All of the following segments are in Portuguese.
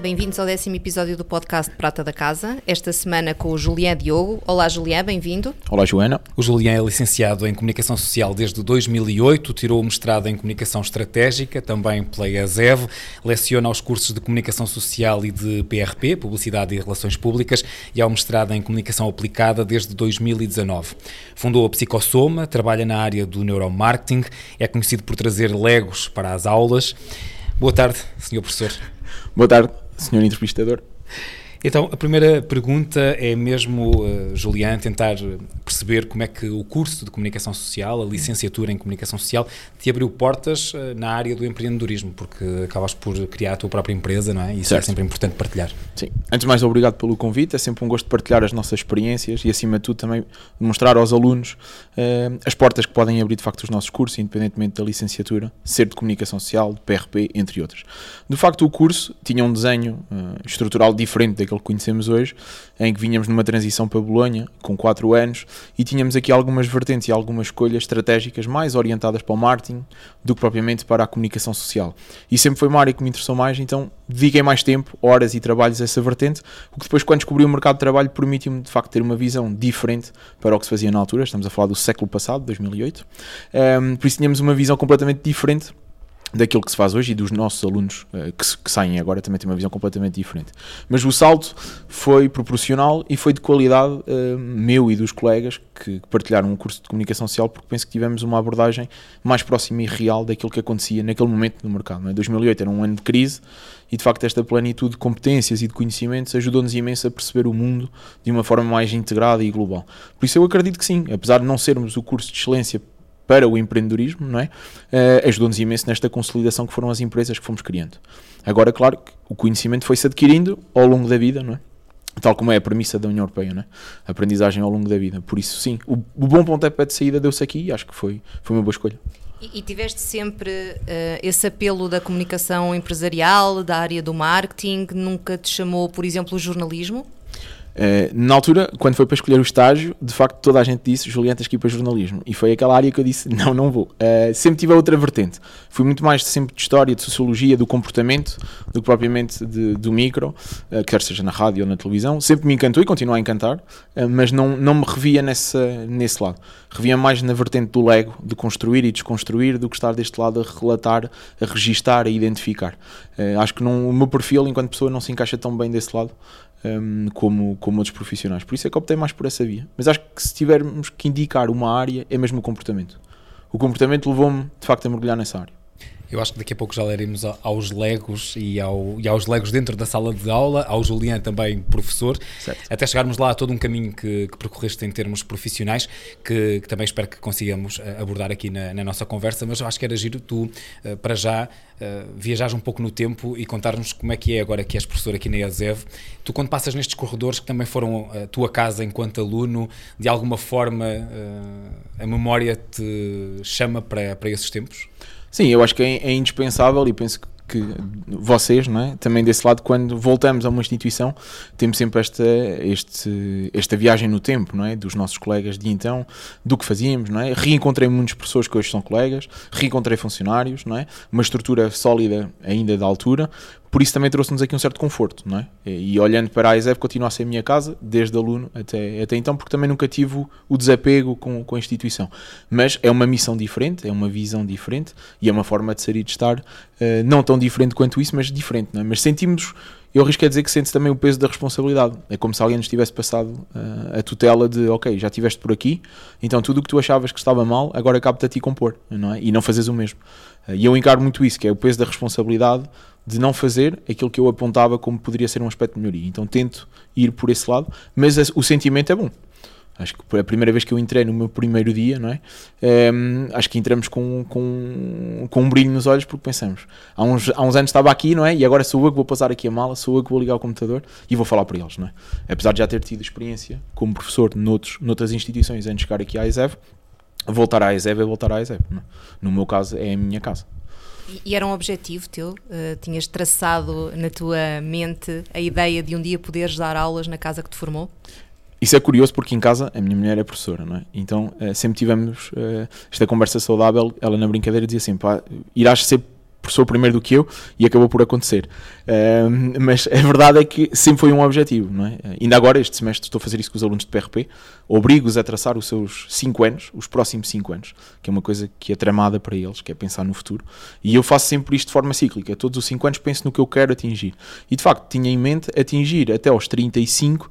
Bem-vindos ao décimo episódio do podcast Prata da Casa. Esta semana com o Julián Diogo. Olá, Julián, bem-vindo. Olá, Joana. O Julián é licenciado em Comunicação Social desde 2008, tirou o mestrado em Comunicação Estratégica, também pela ESEV, leciona aos cursos de Comunicação Social e de PRP, Publicidade e Relações Públicas, e ao mestrado em Comunicação Aplicada desde 2019. Fundou a Psicossoma, trabalha na área do neuromarketing, é conhecido por trazer legos para as aulas. Boa tarde, Sr. Professor. Boa tarde, Sr. Entrevistador. Então, a primeira pergunta é mesmo, uh, Julián, tentar perceber como é que o curso de Comunicação Social, a licenciatura em Comunicação Social, te abriu portas uh, na área do empreendedorismo, porque acabas por criar a tua própria empresa, não é? E isso Certo. é sempre importante partilhar. Sim. Antes de mais, obrigado pelo convite. É sempre um gosto de partilhar as nossas experiências e, acima de tudo, também mostrar aos alunos eh, as portas que podem abrir, de facto, os nossos cursos, independentemente da licenciatura, ser de Comunicação Social, de PRP, entre outros. De facto, o curso tinha um desenho estrutural diferente daquele que conhecemos hoje, em que vinhamos numa transição para Bolonha, com 4 anos, e tínhamos aqui algumas vertentes e algumas escolhas estratégicas mais orientadas para o marketing do que propriamente para a comunicação social. E sempre foi uma área que me interessou mais, então dediquei mais tempo, horas e trabalhos a essa vertente, o que depois, quando descobri o mercado de trabalho, permitiu-me de facto ter uma visão diferente para o que se fazia na altura. Estamos a falar do século passado, 2008. Um, por isso tínhamos uma visão completamente diferente daquilo que se faz hoje e dos nossos alunos eh, que, que saem agora também têm uma visão completamente diferente. Mas o salto foi proporcional e foi de qualidade eh, meu e dos colegas que, partilharam o curso de comunicação social porque penso que tivemos uma abordagem mais próxima e real daquilo que acontecia naquele momento no mercado. Não é? 2008 era um ano de crise e de facto esta plenitude de competências e de conhecimentos ajudou-nos imenso a perceber o mundo de uma forma mais integrada e global. Por isso eu acredito que sim, apesar de não sermos o curso de excelência para o empreendedorismo, não é? Eh, ajudou-nos imenso nesta consolidação que foram as empresas que fomos criando. Agora, claro, que o conhecimento foi-se adquirindo ao longo da vida, não é? Tal como é a premissa da União Europeia, não é? Aprendizagem ao longo da vida. Por isso, sim, o, o bom pontapé de saída deu-se aqui e acho que foi, foi uma boa escolha. E, e tiveste sempre eh, esse apelo da comunicação empresarial, da área do marketing, nunca te chamou, por exemplo, o jornalismo? Eh, na altura, quando foi para escolher o estágio, de facto toda a gente disse Julián, tens que ir para jornalismo. E foi aquela área que eu disse: não, não vou. Eh, sempre tive a outra vertente. Fui muito mais sempre de história, de sociologia, do comportamento, do que propriamente de- do micro, eh, quer seja na rádio ou na televisão. Sempre me encantou e continua a encantar, mas não, não me revia nessa, nesse lado. Revia mais na vertente do Lego, de construir e desconstruir, do que estar deste lado a relatar, a registar, a identificar. Acho que não, o meu perfil, enquanto pessoa, não se encaixa tão bem desse lado um, como, como outros profissionais. Por isso é que optei mais por essa via. Mas acho que se tivermos que indicar uma área, é mesmo o comportamento. O comportamento levou-me, de facto, a mergulhar nessa área. Eu acho que daqui a pouco já leremos aos legos e, ao, e aos legos dentro da sala de aula, ao Julián também professor, Certo. até chegarmos lá a todo um caminho que, que percorreste em termos profissionais, que, que também espero que consigamos eh, abordar aqui na, na nossa conversa, mas eu acho que era giro tu, eh, para já, eh, viajares um pouco no tempo e contar-nos como é que é agora que és professor aqui na ESEV. Tu, quando passas nestes corredores que também foram a tua casa enquanto aluno, de alguma forma a memória te chama para, para esses tempos? Sim, eu acho que é, é indispensável e penso que, vocês, não é? também desse lado, quando voltamos a uma instituição, temos sempre esta, este, esta viagem no tempo, não é? Dos nossos colegas de então, do que fazíamos, não é? Reencontrei muitas pessoas que hoje são colegas, reencontrei funcionários, não é? Uma estrutura sólida ainda da altura, por isso também trouxe-nos aqui um certo conforto, não é? E, olhando para a ESEV, continua a ser a minha casa, desde aluno até, até então, porque também nunca tive o, desapego com, com a instituição. Mas é uma missão diferente, é uma visão diferente e é uma forma de ser e de estar, eh, não tão diferente quanto isso, mas diferente, não é? Mas sentimos, eu arrisco a dizer que sente também o peso da responsabilidade. É como se alguém nos tivesse passado eh, a tutela de, ok, já estiveste por aqui, então tudo o que tu achavas que estava mal, agora cabe-te a ti compor, não é? E não fazes o mesmo. Eh, E eu encaro muito isso, que é o peso da responsabilidade de não fazer aquilo que eu apontava como poderia ser um aspecto de melhoria. Então tento ir por esse lado, mas o sentimento é bom. Acho que a primeira vez que eu entrei no meu primeiro dia, não é? Um, acho que entramos com, com, com um brilho nos olhos porque pensamos, há uns, há uns anos estava aqui, não é? E agora sou eu que vou passar aqui a mala, sou eu que vou ligar o computador e vou falar para eles, não é? Apesar de já ter tido experiência como professor noutros, noutras instituições antes de chegar aqui à ESEV, voltar à ESEV é voltar à. Não? É? No meu caso, é a minha casa. E era um objetivo teu? Uh, tinhas traçado na tua mente a ideia de um dia poderes dar aulas na casa que te formou? Isso é curioso porque em casa a minha mulher é professora, não é? Então uh, sempre tivemos uh, esta conversa saudável. Ela na brincadeira dizia assim: pá, irás ser professor primeiro do que eu e acabou por acontecer. Uh, mas a verdade é que sempre foi um objetivo, não é? Ainda agora, este semestre, estou a fazer isso com os alunos de PRP, obrigo-os a traçar os seus 5 anos, os próximos 5 anos, que é uma coisa que é tramada para eles, que é pensar no futuro. E eu faço sempre isto de forma cíclica. Todos os 5 anos penso no que eu quero atingir. E de facto, tinha em mente atingir até aos 35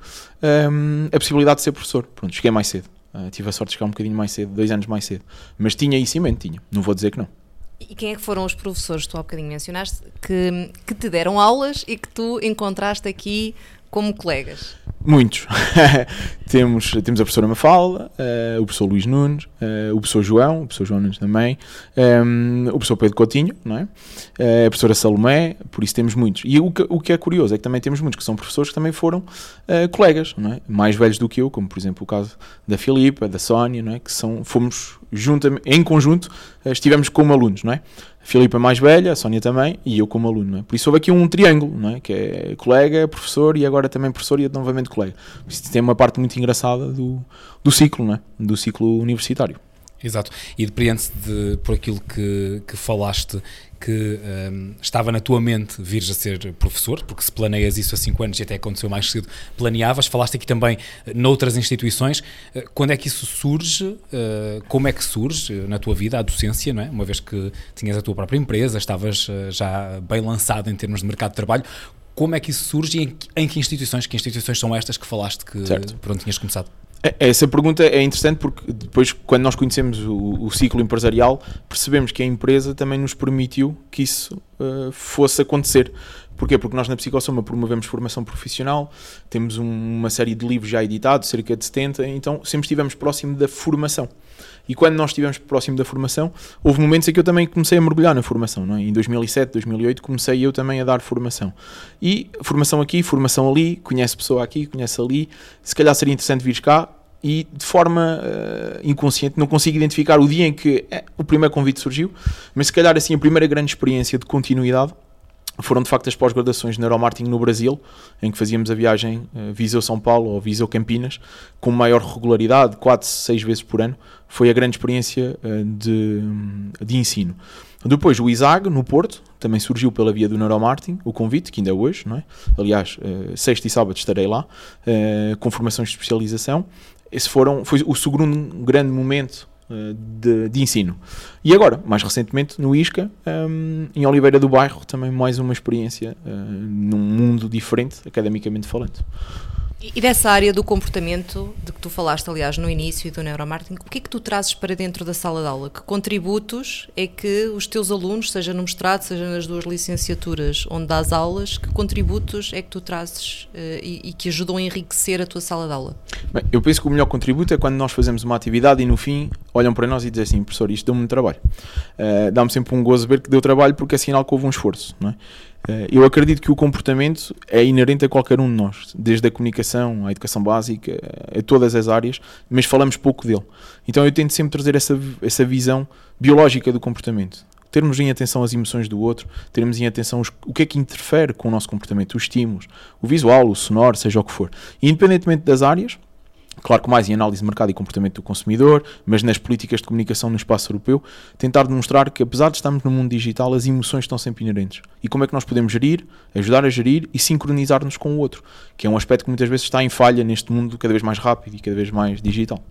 um, a possibilidade de ser professor. Pronto, cheguei mais cedo. Uh, tive a sorte de chegar um bocadinho mais cedo, dois anos mais cedo. Mas tinha isso em mente, tinha. Não vou dizer que não. E quem é que foram os professores, tu há bocadinho mencionaste, que, que te deram aulas e que tu encontraste aqui como colegas? Muitos. temos, temos a professora Mafalda, uh, o professor Luís Nunes, uh, o professor João, o professor João Nunes também, um, ehm, o professor Pedro Coutinho, não é? Uh, a professora Salomé, por isso temos muitos. E o que, o que é curioso é que também temos muitos que são professores que também foram colegas, não é? Mais velhos do que eu, como por exemplo o caso da Filipa, da Sónia, não é? Que são, fomos juntamente, em conjunto, estivemos como alunos, não é? A Filipa mais velha, a Sónia também, e eu como aluno, é? Por isso houve aqui um triângulo, não é? Que é colega, professor e agora também professor e novamente colega. Por isso tem uma parte muito engraçada do, do ciclo, não é? Do ciclo universitário. Exato. E depreende-se de, por aquilo que, que falaste que um, estava na tua mente vires a ser professor, porque se planeias isso há 5 anos e até aconteceu mais cedo, planeavas. Falaste aqui também eh, noutras instituições. Eh, quando é que isso surge? Uh, como é que surge na tua vida a docência, não é? Uma vez que tinhas a tua própria empresa, estavas já bem lançado em termos de mercado de trabalho. Como é que isso surge e em, em que instituições? Que instituições são estas que falaste que certo. por onde tinhas começado? É, essa pergunta é interessante porque depois, quando nós conhecemos o, o, ciclo empresarial, percebemos que a empresa também nos permitiu que isso uh, fosse acontecer. Porquê? Porque nós na Psicossoma promovemos formação profissional, temos um, uma série de livros já editados, cerca de 70, então sempre estivemos próximo da formação. E quando nós estivemos próximo da formação, houve momentos em que eu também comecei a mergulhar na formação. Não é? Em 2007, 2008, comecei eu também a dar formação. E formação aqui, formação ali, conhece pessoa aqui, conhece ali. Se calhar seria interessante vir cá, e de forma uh, inconsciente não consigo identificar o dia em que é, o primeiro convite surgiu, mas se calhar assim a primeira grande experiência de continuidade foram de facto as pós-graduações de neuromarketing no Brasil, em que fazíamos a viagem uh, Viseu-São Paulo ou Viseu-Campinas com maior regularidade, 4, 6 vezes por ano. Foi a grande experiência uh, de, de ensino. Depois o ISAG, no Porto, também surgiu pela via do neuromarketing, o convite, que ainda é hoje, não é? aliás, uh, sexta e sábado estarei lá, com formações de especialização. Esse foram, foi o segundo grande momento de, de, ensino. E agora, mais recentemente, no ISCA, um, em Oliveira do Bairro, também mais uma experiência uh, num mundo diferente, academicamente falando. E dessa área do comportamento, de que tu falaste, aliás, no início do neuromarketing, o que é que tu trazes para dentro da sala de aula? Que contributos é que os teus alunos, seja no mestrado, seja nas duas licenciaturas onde dás aulas, que contributos é que tu trazes uh, e, e, que ajudam a enriquecer a tua sala de aula? Bem, eu penso que o melhor contributo é quando nós fazemos uma atividade e no fim olham para nós e dizem assim, professor, isto deu-me trabalho. Uh, Dá-me sempre um gozo ver que deu trabalho porque é sinal que houve um esforço, não é? Eh, eu acredito que o comportamento é inerente a qualquer um de nós, desde a comunicação, à educação básica, a todas as áreas, mas falamos pouco dele. Então eu tento sempre trazer essa, essa visão biológica do comportamento. Termos em atenção as emoções do outro, termos em atenção os, o que é que interfere com o nosso comportamento, os estímulos, o visual, o sonoro, seja o que for. E independentemente das áreas, Claro que mais em análise de mercado e comportamento do consumidor, mas nas políticas de comunicação no espaço europeu, tentar demonstrar que apesar de estarmos no mundo digital, as emoções estão sempre inerentes. E como é que nós podemos gerir, ajudar a gerir e sincronizar-nos com o outro, que é um aspecto que muitas vezes está em falha neste mundo cada vez mais rápido e cada vez mais digital.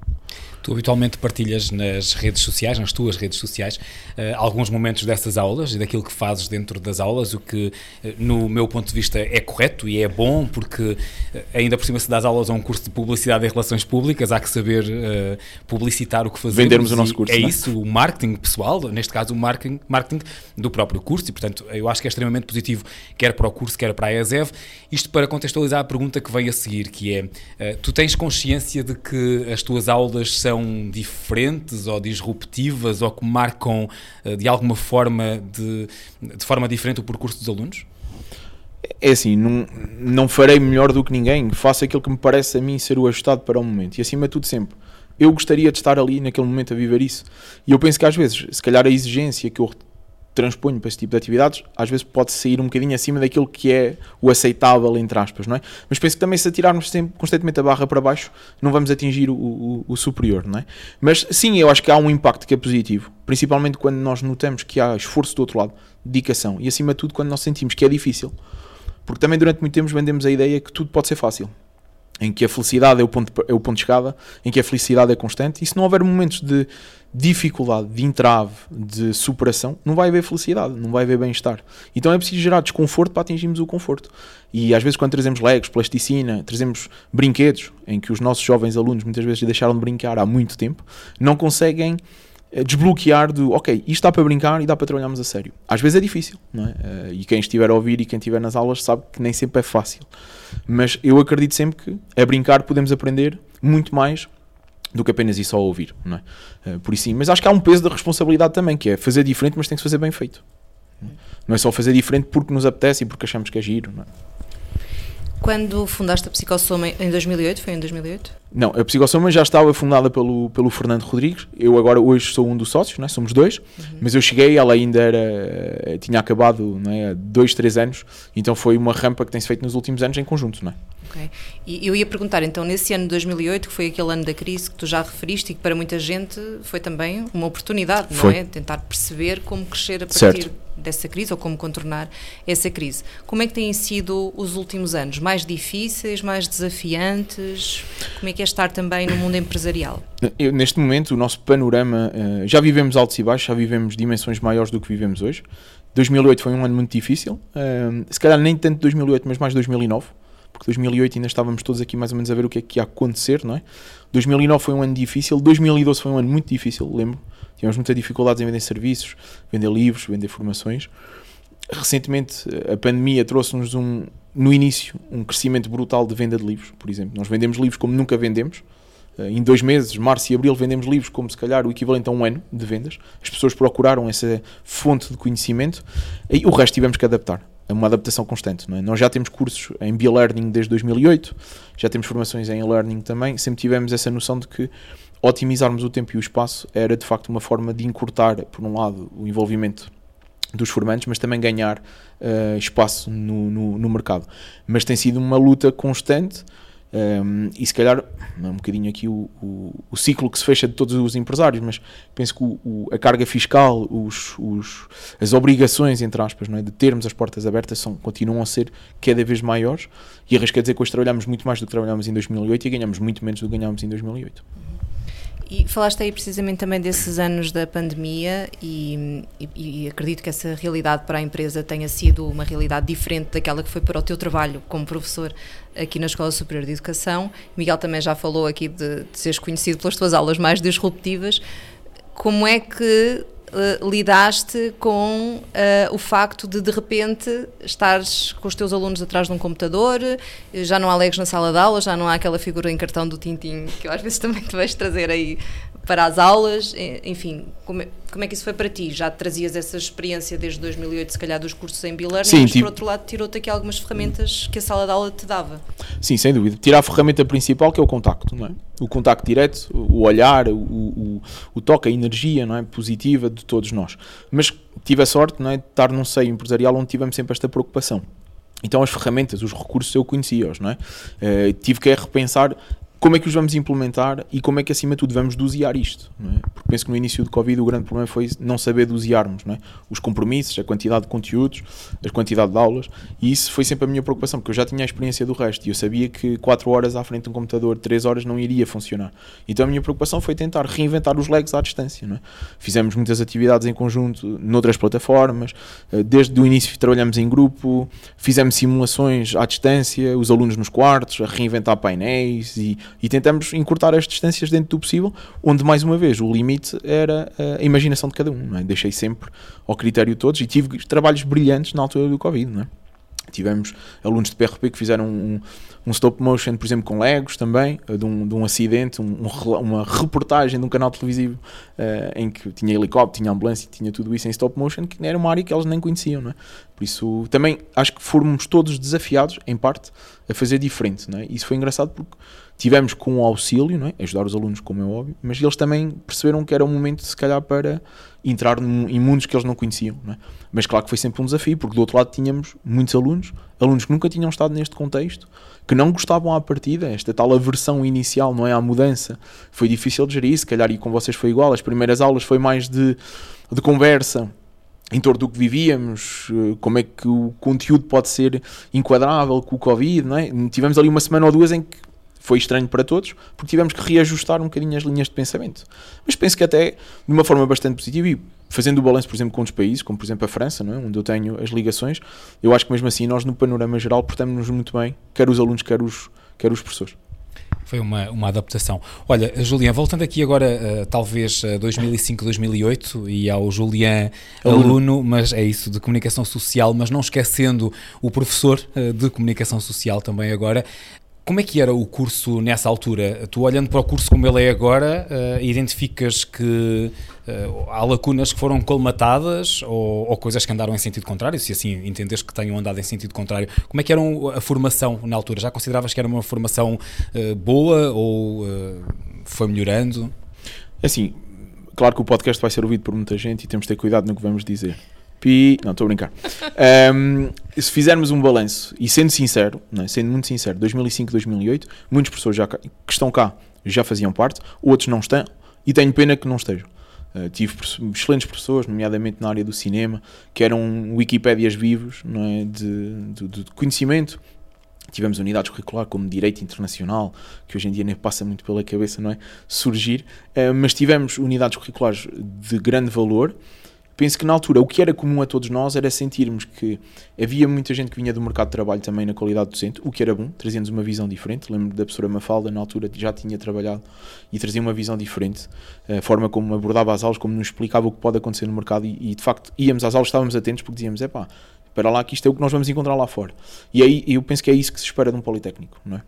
Tu habitualmente partilhas nas redes sociais, nas tuas redes sociais, uh, alguns momentos dessas aulas e daquilo que fazes dentro das aulas, o que, uh, no meu ponto de vista, é correto e é bom, porque uh, ainda por cima se das aulas a um curso de publicidade e relações públicas, há que saber publicitar o que fazemos. Vendermos o nosso curso. É não? isso, o marketing pessoal, neste caso o marketing, marketing do próprio curso, e portanto eu acho que é extremamente positivo, quer para o curso, quer para a ESEV. Isto para contextualizar a pergunta que vem a seguir, que é, tu tens consciência de que as tuas aulas são diferentes ou disruptivas ou que marcam eh, de alguma forma, de, de forma diferente o percurso dos alunos? É assim, não, não farei melhor do que ninguém, faço aquilo que me parece a mim ser o ajustado para o momento e acima de tudo sempre. Eu gostaria de estar ali naquele momento a viver isso. E eu penso que às vezes, se calhar a exigência que eu transponho para esse tipo de atividades, às vezes pode sair um bocadinho acima daquilo que é o aceitável, entre aspas, não é? Mas penso que também se atirarmos sempre constantemente a barra para baixo, não vamos atingir o, o, o, superior, não é? Mas sim, eu acho que há um impacto que é positivo, principalmente quando nós notamos que há esforço do outro lado, dedicação, e acima de tudo quando nós sentimos que é difícil. Porque também durante muito tempo vendemos a ideia que tudo pode ser fácil em que a felicidade é o, ponto, é o ponto de escada, em que a felicidade é constante, e se não houver momentos de dificuldade, de entrave, de superação, não vai haver felicidade, não vai haver bem-estar. Então é preciso gerar desconforto para atingirmos o conforto. E às vezes, quando trazemos legos, plasticina, trazemos brinquedos, em que os nossos jovens alunos muitas vezes deixaram de brincar há muito tempo, não conseguem desbloquear do ok, isto dá para brincar e dá para trabalharmos a sério. Às vezes é difícil, não é? Eh, e quem estiver a ouvir e quem estiver nas aulas sabe que nem sempre é fácil. Mas eu acredito sempre que a brincar podemos aprender muito mais do que apenas ir só a ouvir, não é? Eh, por isso sim, mas acho que há um peso da responsabilidade também, que é fazer diferente, mas tem que se fazer bem feito. Não é só fazer diferente porque nos apetece e porque achamos que é giro, não é? Quando fundaste a Psicossoma em 2008, foi em 2008? Não, a Psicossoma já estava fundada pelo, pelo Fernando Rodrigues. Eu agora hoje sou um dos sócios, né? somos dois, uhum. mas eu cheguei, ela ainda era, tinha acabado né, há dois, três anos, então foi uma rampa que tem-se feito nos últimos anos em conjunto. Não é? Ok. E eu ia perguntar, então, nesse ano de 2008, que foi aquele ano da crise que tu já referiste e que para muita gente foi também uma oportunidade, não foi. é? Tentar perceber como crescer a partir certo. dessa crise ou como contornar essa crise. Como é que têm sido os últimos anos? Mais difíceis, mais desafiantes? Como é que é estar também no mundo empresarial? Eu, neste momento, o nosso panorama, uh, já vivemos altos e baixos, já vivemos dimensões maiores do que vivemos hoje. 2008 foi um ano muito difícil, uh, se calhar nem tanto 2008, mas mais 2009 porque 2008 ainda estávamos todos aqui mais ou menos a ver o que é que ia acontecer, não é? 2009 foi um ano difícil, 2012 foi um ano muito difícil, lembro. Tivemos muitas dificuldades em vender serviços, vender livros, vender formações. Recentemente a pandemia trouxe-nos um, no início um crescimento brutal de venda de livros, por exemplo. Nós vendemos livros como nunca vendemos. Eh, em dois meses, março e abril, vendemos livros como se calhar o equivalente a um ano de vendas. As pessoas procuraram essa fonte de conhecimento e o resto tivemos que adaptar uma adaptação constante. É? Nós já temos cursos em Be-Learning desde 2008, já temos formações em e-learning também, sempre tivemos essa noção de que otimizarmos o tempo e o espaço era de facto uma forma de encurtar, por um lado, o envolvimento dos formantes, mas também ganhar uh, espaço no, no, no mercado. Mas tem sido uma luta constante um, e se calhar, é um bocadinho aqui o, o, o, ciclo que se fecha de todos os empresários, mas penso que o, a carga fiscal, os, os, as obrigações, entre aspas, é, de termos as portas abertas são, continuam a ser cada vez maiores. E arrisco a dizer que hoje trabalhamos muito mais do que trabalhámos em 2008 e ganhamos muito menos do que ganhámos em 2008. E falaste aí precisamente também desses anos da pandemia e, e, e, acredito que essa realidade para a empresa tenha sido uma realidade diferente daquela que foi para o teu trabalho como professor aqui na Escola Superior de Educação. Miguel também já falou aqui de, de seres conhecido pelas tuas aulas mais disruptivas. Como é que uh, lidaste com uh, o facto de de repente estares com os teus alunos atrás de um computador, já não há legos na sala de aula, já não há aquela figura em cartão do Tintim que eu às vezes também te vejo trazer aí para as aulas, enfim, como é, como é que isso foi para ti? Já trazias essa experiência desde 2008, se calhar, dos cursos em Biller, mas por outro lado tirou-te aqui algumas ferramentas que a sala de aula te dava. Sim, sem dúvida. Tirar a ferramenta principal que é o contacto, não é? O contacto direto, o olhar, o, o, o toque, a energia não é? positiva de todos nós. Mas tive a sorte não é? de estar num seio empresarial onde tivemos sempre esta preocupação. Então as ferramentas, os recursos eu conhecia-os, não é? Uh, tive que repensar como é que os vamos implementar e como é que, acima de tudo, vamos dosear isto. É? Porque penso que no início do Covid o grande problema foi não saber dosearmos é? os compromissos, a quantidade de conteúdos, a quantidade de aulas, e isso foi sempre a minha preocupação, porque eu já tinha a experiência do resto e eu sabia que 4 horas à frente de um computador, 3 horas não iria funcionar. Então a minha preocupação foi tentar reinventar os legs à distância. É? Fizemos muitas atividades em conjunto noutras plataformas, eh, desde o início trabalhamos em grupo, fizemos simulações à distância, os alunos nos quartos, a reinventar painéis e e tentamos encurtar as distâncias dentro do possível, onde mais uma vez o limite era a imaginação de cada um. É? Deixei sempre ao critério de todos e tive trabalhos brilhantes na altura do Covid. Não é? Tivemos alunos de PRP que fizeram um, um, stop motion, por exemplo, com Legos também, de um, de um acidente, um, uma reportagem de um canal televisivo uh, em que tinha helicóptero, tinha ambulância, tinha tudo isso em stop motion, que era uma área que elas nem conheciam. Não é? Por isso, também acho que fomos todos desafiados, em parte, a fazer diferente. Não é? Isso foi engraçado porque tivemos com o auxílio, não é? ajudar os alunos, como é óbvio, mas eles também perceberam que era um momento, se calhar, para entrar em mundos que eles não conheciam. Não é? Mas claro que foi sempre um desafio, porque do outro lado tínhamos muitos alunos, alunos que nunca tinham estado neste contexto, que não gostavam à partida, esta tal aversão inicial, não é? À mudança, foi difícil de gerir, se calhar e com vocês foi igual, as primeiras aulas foi mais de, de conversa, em torno do que vivíamos, eh, como é que o conteúdo pode ser enquadrável com o Covid, não é? Tivemos ali uma semana ou duas em que foi estranho para todos, porque tivemos que reajustar um bocadinho as linhas de pensamento. Mas penso que até de uma forma bastante positiva e fazendo o balanço, por exemplo, com outros países, como por exemplo a França, não é? onde eu tenho as ligações, eu acho que mesmo assim nós no panorama geral portamos-nos muito bem, quer os alunos, quer os, quer os professores. Foi uma, uma adaptação. Olha, Julián, voltando aqui agora, uh, talvez a 2005, 2008 e ao Julián aluno. aluno, mas é isso, de comunicação social, mas não esquecendo o professor uh, de comunicação social também agora. Como é que era o curso nessa altura? Tu olhando para o curso como ele é agora, uh, identificas que uh, há lacunas que foram colmatadas ou, ou, coisas que andaram em sentido contrário, se assim entendes que tenham andado em sentido contrário. Como é que era a formação na altura? Já consideravas que era uma formação uh, boa ou foi melhorando? É assim, claro que o podcast vai ser ouvido por muita gente e temos de ter cuidado no que vamos dizer. Pi... Não, estou a brincar. Um, se fizermos um balanço, e sendo sincero, é? sendo muito sincero, 2005, 2008, muitas pessoas já, que estão cá já faziam parte, outros não estão, e tenho pena que não estejam. Uh, tive excelentes professores, nomeadamente na área do cinema, que eram Wikipédias vivos é? de, de, de conhecimento. Tivemos unidades curriculares como Direito Internacional, que hoje em dia nem passa muito pela cabeça, não é? Surgir, uh, mas tivemos unidades curriculares de grande valor penso que na altura o que era comum a todos nós era sentirmos que havia muita gente que vinha do mercado de trabalho também na qualidade docente, o que era bom, trazendo uma visão diferente. Lembro da professora Mafalda, na altura já tinha trabalhado e trazia uma visão diferente, a forma como abordava as aulas, como nos explicava o que pode acontecer no mercado e, e de facto íamos às aulas, estávamos atentos porque dizíamos, é pá, para lá que isto é o que nós vamos encontrar lá fora. E aí eu penso que é isso que se espera de um Politécnico, não é?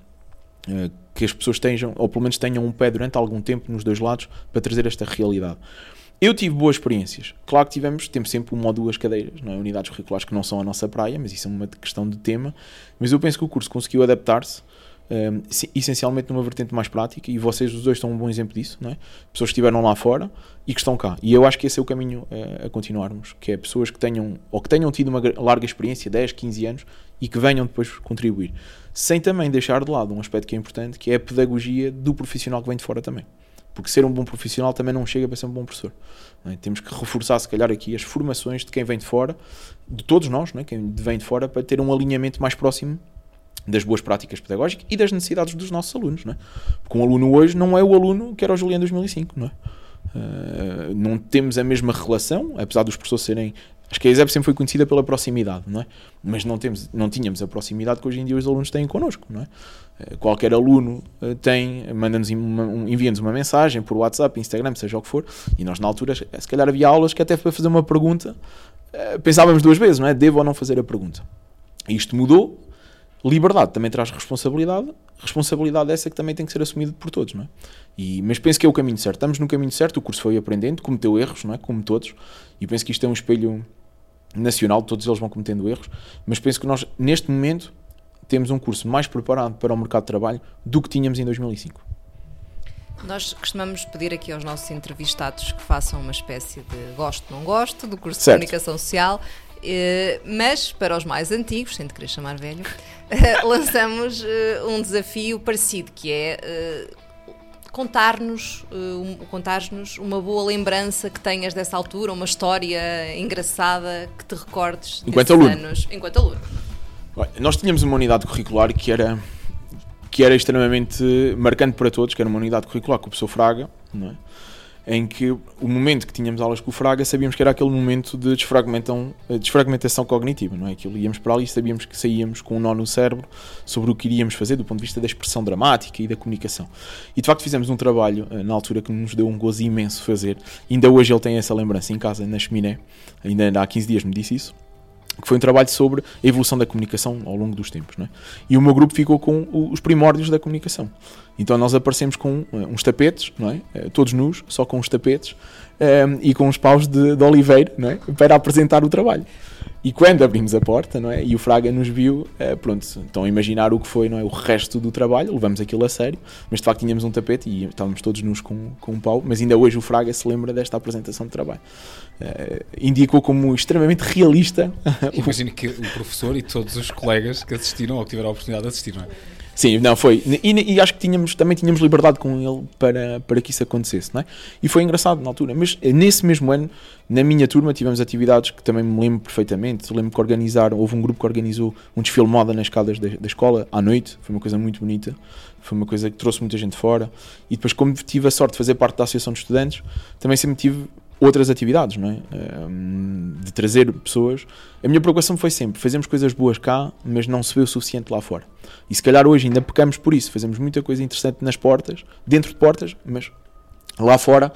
Eh, que as pessoas tenham, ou pelo menos tenham um pé durante algum tempo nos dois lados para trazer esta realidade. Eu tive boas experiências. Claro que tivemos, temos sempre uma ou duas cadeiras, não é? unidades curriculares que não são a nossa praia, mas isso é uma questão de tema. Mas eu penso que o curso conseguiu adaptar-se um, essencialmente numa vertente mais prática e vocês os dois são um bom exemplo disso, não é? Pessoas que estiveram lá fora e que estão cá. E eu acho que esse é o caminho uh, a continuarmos, que é pessoas que tenham ou que tenham tido uma larga experiência, 10, 15 anos, e que venham depois contribuir. Sem também deixar de lado um aspecto que é importante, que é a pedagogia do profissional que vem de fora também. Porque ser um bom profissional também não chega para ser um bom professor. É? Temos que reforçar, se calhar, aqui as formações de quem vem de fora, de todos nós, é? quem vem de fora, para ter um alinhamento mais próximo das boas práticas pedagógicas e das necessidades dos nossos alunos. Não é? Porque um aluno hoje não é o aluno que era o Julián em 2005. Não, é? Uh, não temos a mesma relação, apesar dos professores serem Acho que a ESEP sempre foi conhecida pela proximidade, não é? Mas não, temos, não tínhamos a proximidade que hoje em dia os alunos têm connosco, não é? Eh, qualquer aluno eh, tem, manda-nos envia-nos uma mensagem por WhatsApp, Instagram, seja o que for, e nós na altura, se calhar havia aulas que até para fazer uma pergunta eh, pensávamos duas vezes, não é? Devo ou não fazer a pergunta? Isto mudou, liberdade também traz responsabilidade, responsabilidade essa que também tem que ser assumida por todos, não é? E, mas penso que é o caminho certo, estamos no caminho certo, o curso foi aprendendo, cometeu erros, não é? Como todos, e penso que isto é um espelho nacional, todos eles vão cometendo erros, mas penso que nós, neste momento, temos um curso mais preparado para o mercado de trabalho do que tínhamos em 2005. Nós costumamos pedir aqui aos nossos entrevistados que façam uma espécie de gosto, não gosto do curso certo. de comunicação social. Eh, mas, para os mais antigos, sem te querer chamar velho, lançamos eh, um desafio parecido, que é eh, contar-nos um, contar uma boa lembrança que tenhas dessa altura, uma história engraçada que te recordes enquanto aluno. anos enquanto aluno. Nós tínhamos uma unidade curricular que era que era extremamente marcante para todos, que era uma unidade curricular com o professor Fraga, não é? Em que o momento que tínhamos aulas com o Fraga sabíamos que era aquele momento de desfragmentação, eh, desfragmentação cognitiva, não é? Aquilo íamos para ali e sabíamos que saíamos com um nó no cérebro sobre o que iríamos fazer do ponto de vista da expressão dramática e da comunicação. E de facto fizemos um trabalho eh, na altura que nos deu um gozo imenso fazer. Ainda hoje ele tem essa lembrança em casa, na chaminé, ainda há 15 dias me disse isso que foi um trabalho sobre a evolução da comunicação ao longo dos tempos. É? E o meu grupo ficou com os primórdios da comunicação. Então nós aparecemos com uh, uns tapetes, é? Uh, todos nus, só com os tapetes, um, eh, e com uns paus de, de oliveira é? para apresentar o trabalho. E quando abrimos a porta, não é? E o Fraga nos viu, uh, pronto, estão a imaginar o que foi, não é? O resto do trabalho, levamos aquilo a sério, mas de facto tínhamos um tapete e estávamos todos nus com, com um pau, mas ainda hoje o Fraga se lembra desta apresentação de trabalho. Uh, indicou como extremamente realista. Imagino que o professor e todos os colegas que assistiram ou que tiveram a oportunidade de assistir, não é? Sim, não, foi. E, e, acho que tínhamos, também tínhamos liberdade com ele para, para que isso acontecesse, não é? E foi engraçado na altura. Mas eh, nesse mesmo ano, na minha turma, tivemos atividades que também me lembro perfeitamente. Lembro que organizaram, houve um grupo que organizou um desfile de moda nas escadas da, da escola à noite. Foi uma coisa muito bonita. Foi uma coisa que trouxe muita gente fora. E depois, como tive a sorte de fazer parte da Associação de Estudantes, também sempre tive outras atividades, não é? de trazer pessoas. A minha preocupação foi sempre: fazemos coisas boas cá, mas não se vê o suficiente lá fora. E se calhar hoje ainda pecamos por isso. Fazemos muita coisa interessante nas portas, dentro de portas, mas lá fora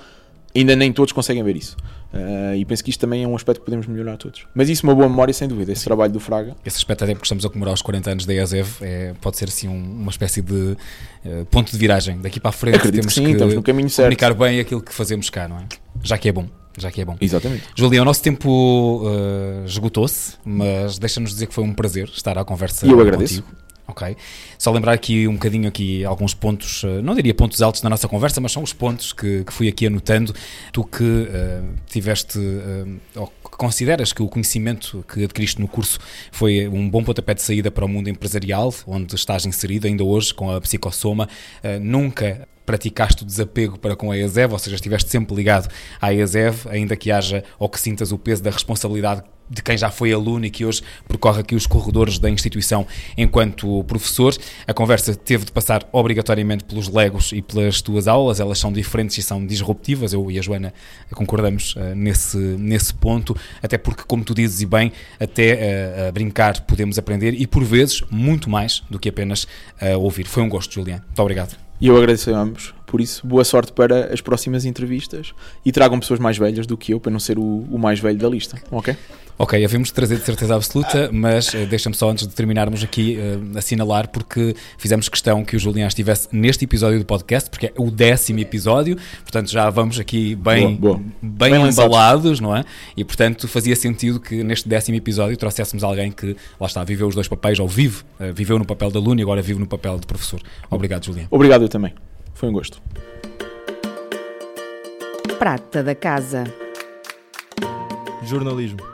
ainda nem todos conseguem ver isso. Uh, e penso que isto também é um aspecto que podemos melhorar todos. Mas isso, uma boa memória, sem dúvida, esse Sim. trabalho do Fraga. Esse aspecto, até porque estamos a comemorar os 40 anos da EASEV, é, pode ser assim um, uma espécie de uh, ponto de viragem. Daqui para a frente Acredito temos que, sim, que estamos no caminho comunicar certo. bem aquilo que fazemos cá, não é? Já que é bom já que é bom. Exatamente. Julião, o nosso tempo uh, esgotou-se, mas deixa-nos dizer que foi um prazer estar à conversa E eu agradeço. Contigo. Ok. Só lembrar aqui um bocadinho aqui alguns pontos, eh, não diria pontos altos da nossa conversa, mas são os pontos que, que fui aqui anotando. Tu que uh, tiveste, uh, ou que consideras que o conhecimento que adquiriste no curso foi um bom pontapé de saída para o mundo empresarial, onde estás inserido ainda hoje com a Psicossoma, uh, nunca praticaste o desapego para com a ESEV, ou seja, estiveste sempre ligado à ESEV, ainda que haja ou que sintas o peso da responsabilidade de quem já foi aluno e que hoje percorre aqui os corredores da instituição enquanto professor. A conversa teve de passar obrigatoriamente pelos legos e pelas tuas aulas, elas são diferentes e são disruptivas, eu e a Joana concordamos uh, nesse, nesse ponto, até porque, como tu dizes e bem, até uh, brincar podemos aprender e, por vezes, muito mais do que apenas uh, ouvir. Foi um gosto, Julián. Muito obrigado. E eu agradeço a ambos. Por isso, boa sorte para as próximas entrevistas e tragam pessoas mais velhas do que eu para não ser o, o mais velho da lista, ok? Ok, havemos de trazer de certeza absoluta, mas uh, deixa-me só antes de terminarmos aqui uh, assinalar, porque fizemos questão que o Julián estivesse neste episódio do podcast, porque é o décimo episódio, portanto já vamos aqui bem, boa, boa. bem, bem embalados, não é? E portanto fazia sentido que neste décimo episódio trouxéssemos alguém que, lá está, viveu os dois papéis, ou vive, uh, viveu no papel de aluno e agora vive no papel de professor. Obrigado, Julián. Obrigado eu também. Foi um gosto. Prata da Casa. Jornalismo.